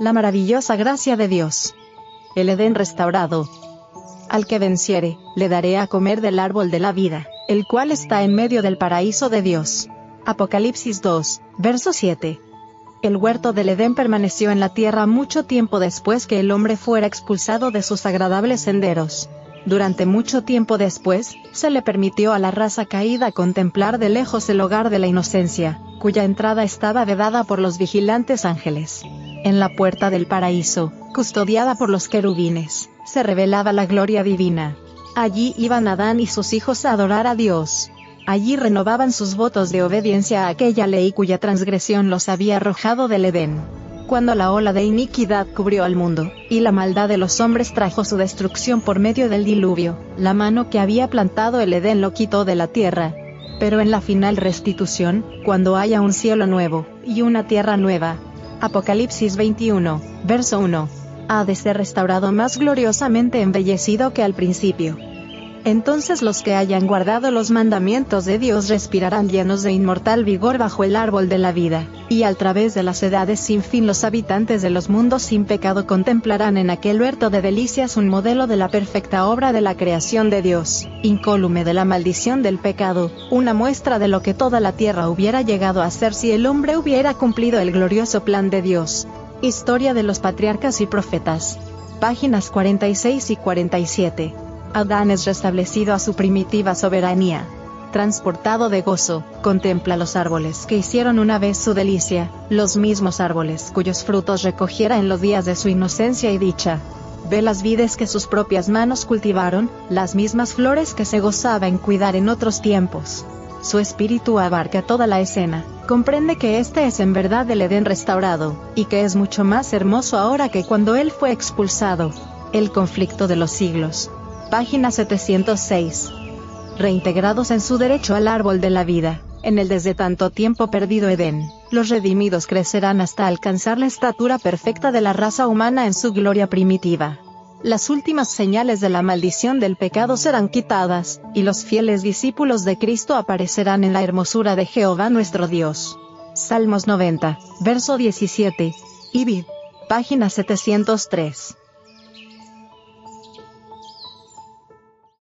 La maravillosa gracia de Dios. El Edén restaurado. Al que venciere, le daré a comer del árbol de la vida, el cual está en medio del paraíso de Dios. Apocalipsis 2, verso 7. El huerto del Edén permaneció en la tierra mucho tiempo después que el hombre fuera expulsado de sus agradables senderos. Durante mucho tiempo después, se le permitió a la raza caída contemplar de lejos el hogar de la inocencia, cuya entrada estaba vedada por los vigilantes ángeles. En la puerta del paraíso, custodiada por los querubines, se revelaba la gloria divina. Allí iban Adán y sus hijos a adorar a Dios. Allí renovaban sus votos de obediencia a aquella ley cuya transgresión los había arrojado del Edén. Cuando la ola de iniquidad cubrió al mundo, y la maldad de los hombres trajo su destrucción por medio del diluvio, la mano que había plantado el Edén lo quitó de la tierra. Pero en la final restitución, cuando haya un cielo nuevo, y una tierra nueva, Apocalipsis 21, verso 1. Ha de ser restaurado más gloriosamente embellecido que al principio. Entonces los que hayan guardado los mandamientos de Dios respirarán llenos de inmortal vigor bajo el árbol de la vida, y al través de las edades sin fin los habitantes de los mundos sin pecado contemplarán en aquel huerto de delicias un modelo de la perfecta obra de la creación de Dios, incólume de la maldición del pecado, una muestra de lo que toda la tierra hubiera llegado a ser si el hombre hubiera cumplido el glorioso plan de Dios. Historia de los patriarcas y profetas. Páginas 46 y 47. Adán es restablecido a su primitiva soberanía. Transportado de gozo, contempla los árboles que hicieron una vez su delicia, los mismos árboles cuyos frutos recogiera en los días de su inocencia y dicha. Ve las vides que sus propias manos cultivaron, las mismas flores que se gozaba en cuidar en otros tiempos. Su espíritu abarca toda la escena, comprende que este es en verdad el Edén restaurado, y que es mucho más hermoso ahora que cuando él fue expulsado. El conflicto de los siglos, Página 706. Reintegrados en su derecho al árbol de la vida, en el desde tanto tiempo perdido Edén, los redimidos crecerán hasta alcanzar la estatura perfecta de la raza humana en su gloria primitiva. Las últimas señales de la maldición del pecado serán quitadas, y los fieles discípulos de Cristo aparecerán en la hermosura de Jehová nuestro Dios. Salmos 90, verso 17. Ibid. Página 703.